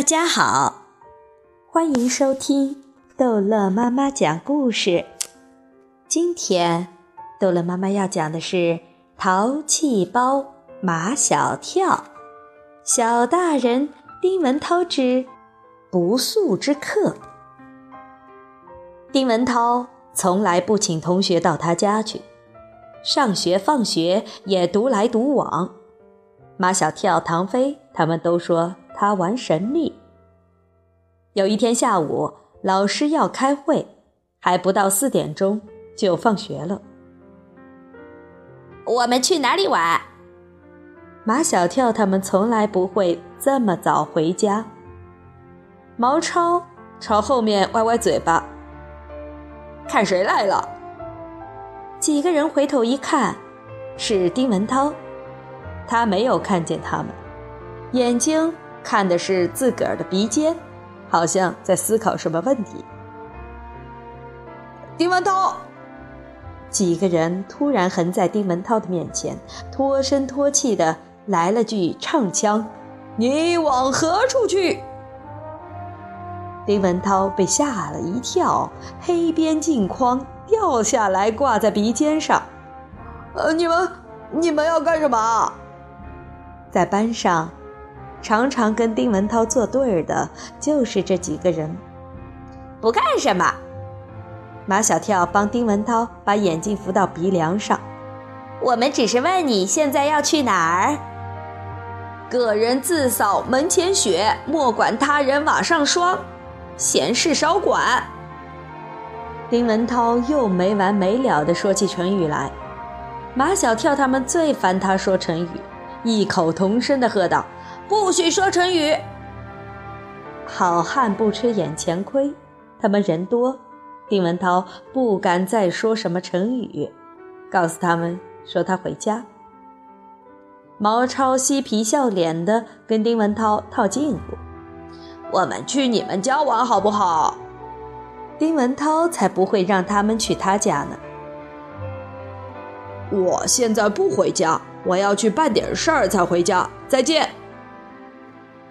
大家好，欢迎收听逗乐妈妈讲故事。今天逗乐妈妈要讲的是《淘气包马小跳》，小大人丁文涛之不速之客。丁文涛从来不请同学到他家去，上学放学也独来独往。马小跳、唐飞他们都说。他玩神秘。有一天下午，老师要开会，还不到四点钟就放学了。我们去哪里玩？马小跳他们从来不会这么早回家。毛超朝后面歪歪嘴巴，看谁来了？几个人回头一看，是丁文涛。他没有看见他们，眼睛。看的是自个儿的鼻尖，好像在思考什么问题。丁文涛，几个人突然横在丁文涛的面前，脱声脱气的来了句唱腔：“你往何处去？”丁文涛被吓了一跳，黑边镜框掉下来挂在鼻尖上。呃，你们，你们要干什么？在班上。常常跟丁文涛作对儿的，就是这几个人。不干什么。马小跳帮丁文涛把眼镜扶到鼻梁上。我们只是问你现在要去哪儿。个人自扫门前雪，莫管他人瓦上霜。闲事少管。丁文涛又没完没了地说起成语来。马小跳他们最烦他说成语，异口同声地喝道。不许说成语。好汉不吃眼前亏，他们人多，丁文涛不敢再说什么成语，告诉他们说他回家。毛超嬉皮笑脸的跟丁文涛套近乎：“我们去你们家玩好不好？”丁文涛才不会让他们去他家呢。我现在不回家，我要去办点事儿才回家。再见。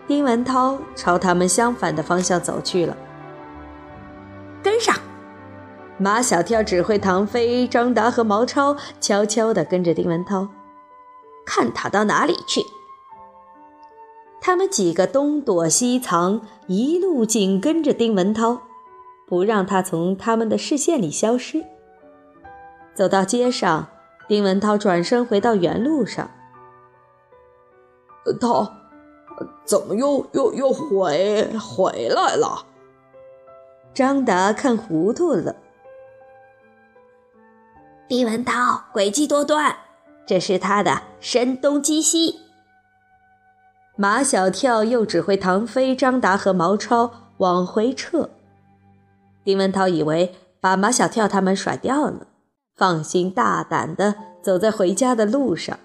丁文涛朝他们相反的方向走去了。跟上，马小跳指挥唐飞、张达和毛超悄悄地跟着丁文涛，看他到哪里去。他们几个东躲西藏，一路紧跟着丁文涛，不让他从他们的视线里消失。走到街上，丁文涛转身回到原路上。涛。怎么又又又回回来了？张达看糊涂了。丁文涛诡计多端，这是他的声东击西。马小跳又指挥唐飞、张达和毛超往回撤。丁文涛以为把马小跳他们甩掉了，放心大胆的走在回家的路上。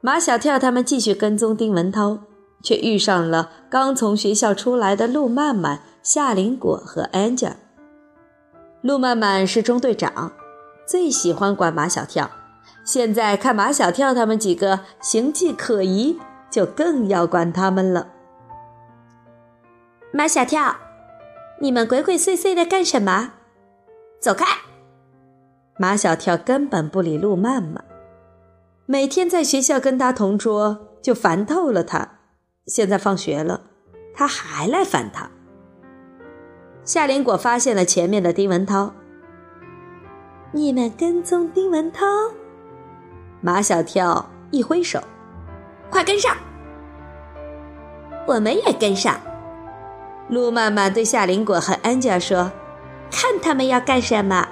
马小跳他们继续跟踪丁文涛，却遇上了刚从学校出来的陆曼曼、夏林果和 Angel。陆曼曼是中队长，最喜欢管马小跳。现在看马小跳他们几个形迹可疑，就更要管他们了。马小跳，你们鬼鬼祟祟的干什么？走开！马小跳根本不理陆曼曼。每天在学校跟他同桌，就烦透了他。现在放学了，他还来烦他。夏林果发现了前面的丁文涛，你们跟踪丁文涛？马小跳一挥手，快跟上！我们也跟上。陆曼曼对夏林果和安佳说：“看他们要干什么？”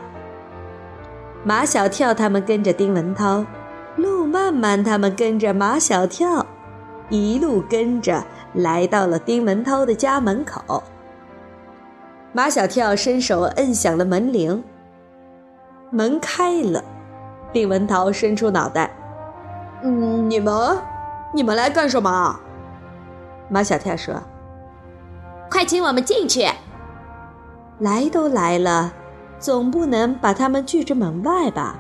马小跳他们跟着丁文涛。曼曼他们跟着马小跳，一路跟着来到了丁文涛的家门口。马小跳伸手摁响了门铃，门开了。丁文涛伸出脑袋：“嗯，你们，你们来干什么？”马小跳说：“快请我们进去。”来都来了，总不能把他们拒之门外吧？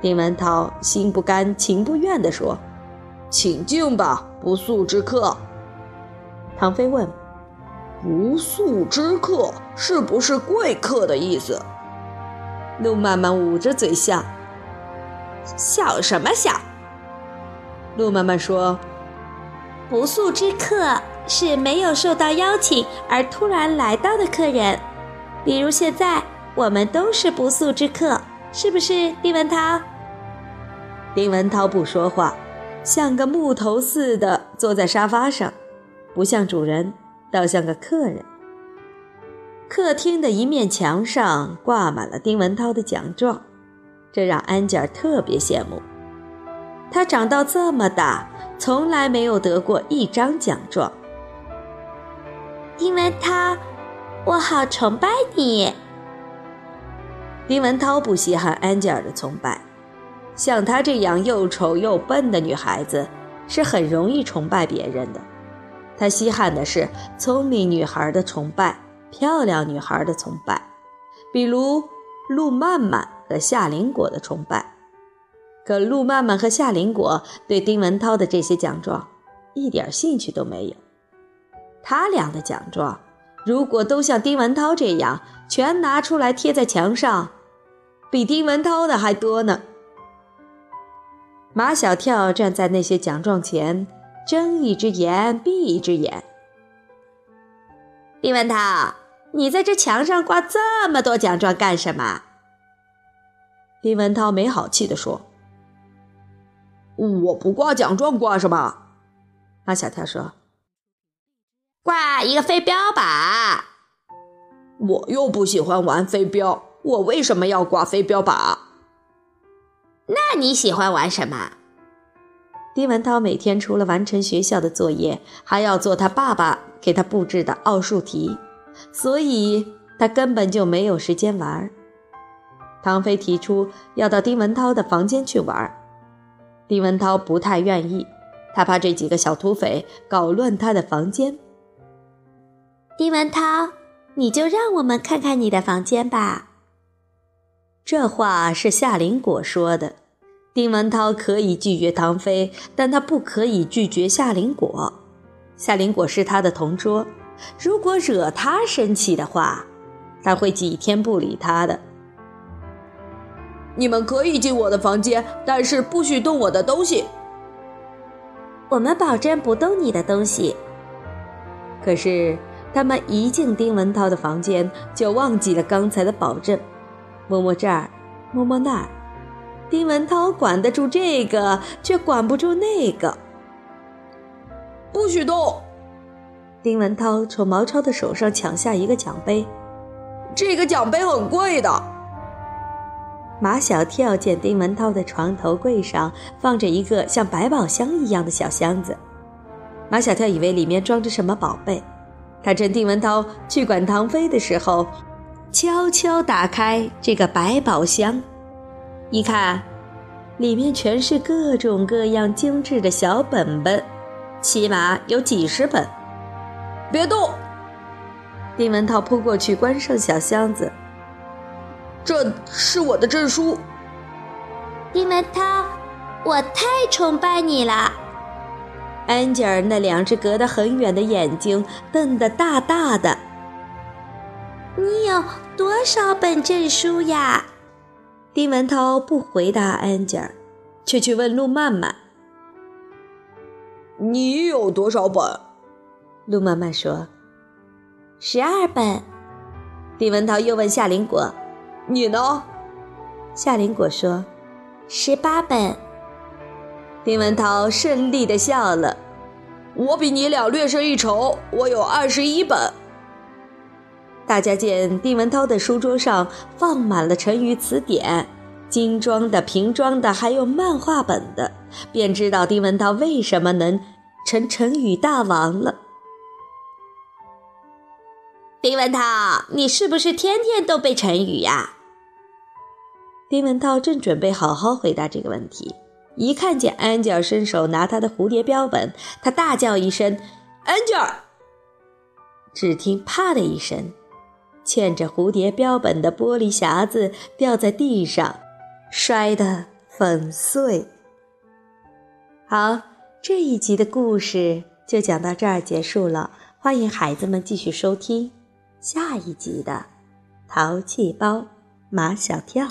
丁文涛心不甘情不愿地说：“请进吧，不速之客。”唐飞问：“不速之客是不是贵客的意思？”路曼曼捂着嘴笑：“笑什么笑？”路曼曼说：“不速之客是没有受到邀请而突然来到的客人，比如现在我们都是不速之客，是不是？”丁文涛。丁文涛不说话，像个木头似的坐在沙发上，不像主人，倒像个客人。客厅的一面墙上挂满了丁文涛的奖状，这让安吉尔特别羡慕。他长到这么大，从来没有得过一张奖状。丁文涛，我好崇拜你。丁文涛不稀罕安吉尔的崇拜，像她这样又丑又笨的女孩子，是很容易崇拜别人的。他稀罕的是聪明女孩的崇拜，漂亮女孩的崇拜，比如陆曼曼和夏林果的崇拜。可陆曼曼和夏林果对丁文涛的这些奖状一点兴趣都没有。他俩的奖状，如果都像丁文涛这样全拿出来贴在墙上，比丁文涛的还多呢。马小跳站在那些奖状前，睁一只眼闭一只眼。丁文涛，你在这墙上挂这么多奖状干什么？丁文涛没好气地说。我不挂奖状，挂什么？马小跳说：“挂一个飞镖吧。”我又不喜欢玩飞镖，我为什么要挂飞镖靶？那你喜欢玩什么？丁文涛每天除了完成学校的作业，还要做他爸爸给他布置的奥数题，所以他根本就没有时间玩。唐飞提出要到丁文涛的房间去玩。丁文涛不太愿意，他怕这几个小土匪搞乱他的房间。丁文涛，你就让我们看看你的房间吧。这话是夏林果说的。丁文涛可以拒绝唐飞，但他不可以拒绝夏林果。夏林果是他的同桌，如果惹他生气的话，他会几天不理他的。你们可以进我的房间，但是不许动我的东西。我们保证不动你的东西。可是他们一进丁文涛的房间，就忘记了刚才的保证，摸摸这儿，摸摸那儿。丁文涛管得住这个，却管不住那个。不许动！丁文涛从毛超的手上抢下一个奖杯，这个奖杯很贵的。马小跳见丁文涛的床头柜上放着一个像百宝箱一样的小箱子，马小跳以为里面装着什么宝贝，他趁丁文涛去管唐飞的时候，悄悄打开这个百宝箱，一看，里面全是各种各样精致的小本本，起码有几十本。别动！丁文涛扑过去关上小箱子。这是我的证书，丁文涛，我太崇拜你了。安吉尔那两只隔得很远的眼睛瞪得大大的。你有多少本证书呀？丁文涛不回答安吉尔，却去问陆曼曼：“你有多少本？”陆曼曼说：“十二本。”丁文涛又问夏林果。你呢？夏林果说：“十八本。”丁文涛顺利的笑了：“我比你俩略胜一筹，我有二十一本。”大家见丁文涛的书桌上放满了成语词典，精装的、瓶装的，还有漫画本的，便知道丁文涛为什么能成成语大王了。丁文涛，你是不是天天都背成语呀？丁文涛正准备好好回答这个问题，一看见安吉尔伸手拿他的蝴蝶标本，他大叫一声：“安吉尔！”只听“啪”的一声，嵌着蝴蝶标本的玻璃匣子掉在地上，摔得粉碎。好，这一集的故事就讲到这儿结束了。欢迎孩子们继续收听下一集的《淘气包马小跳》。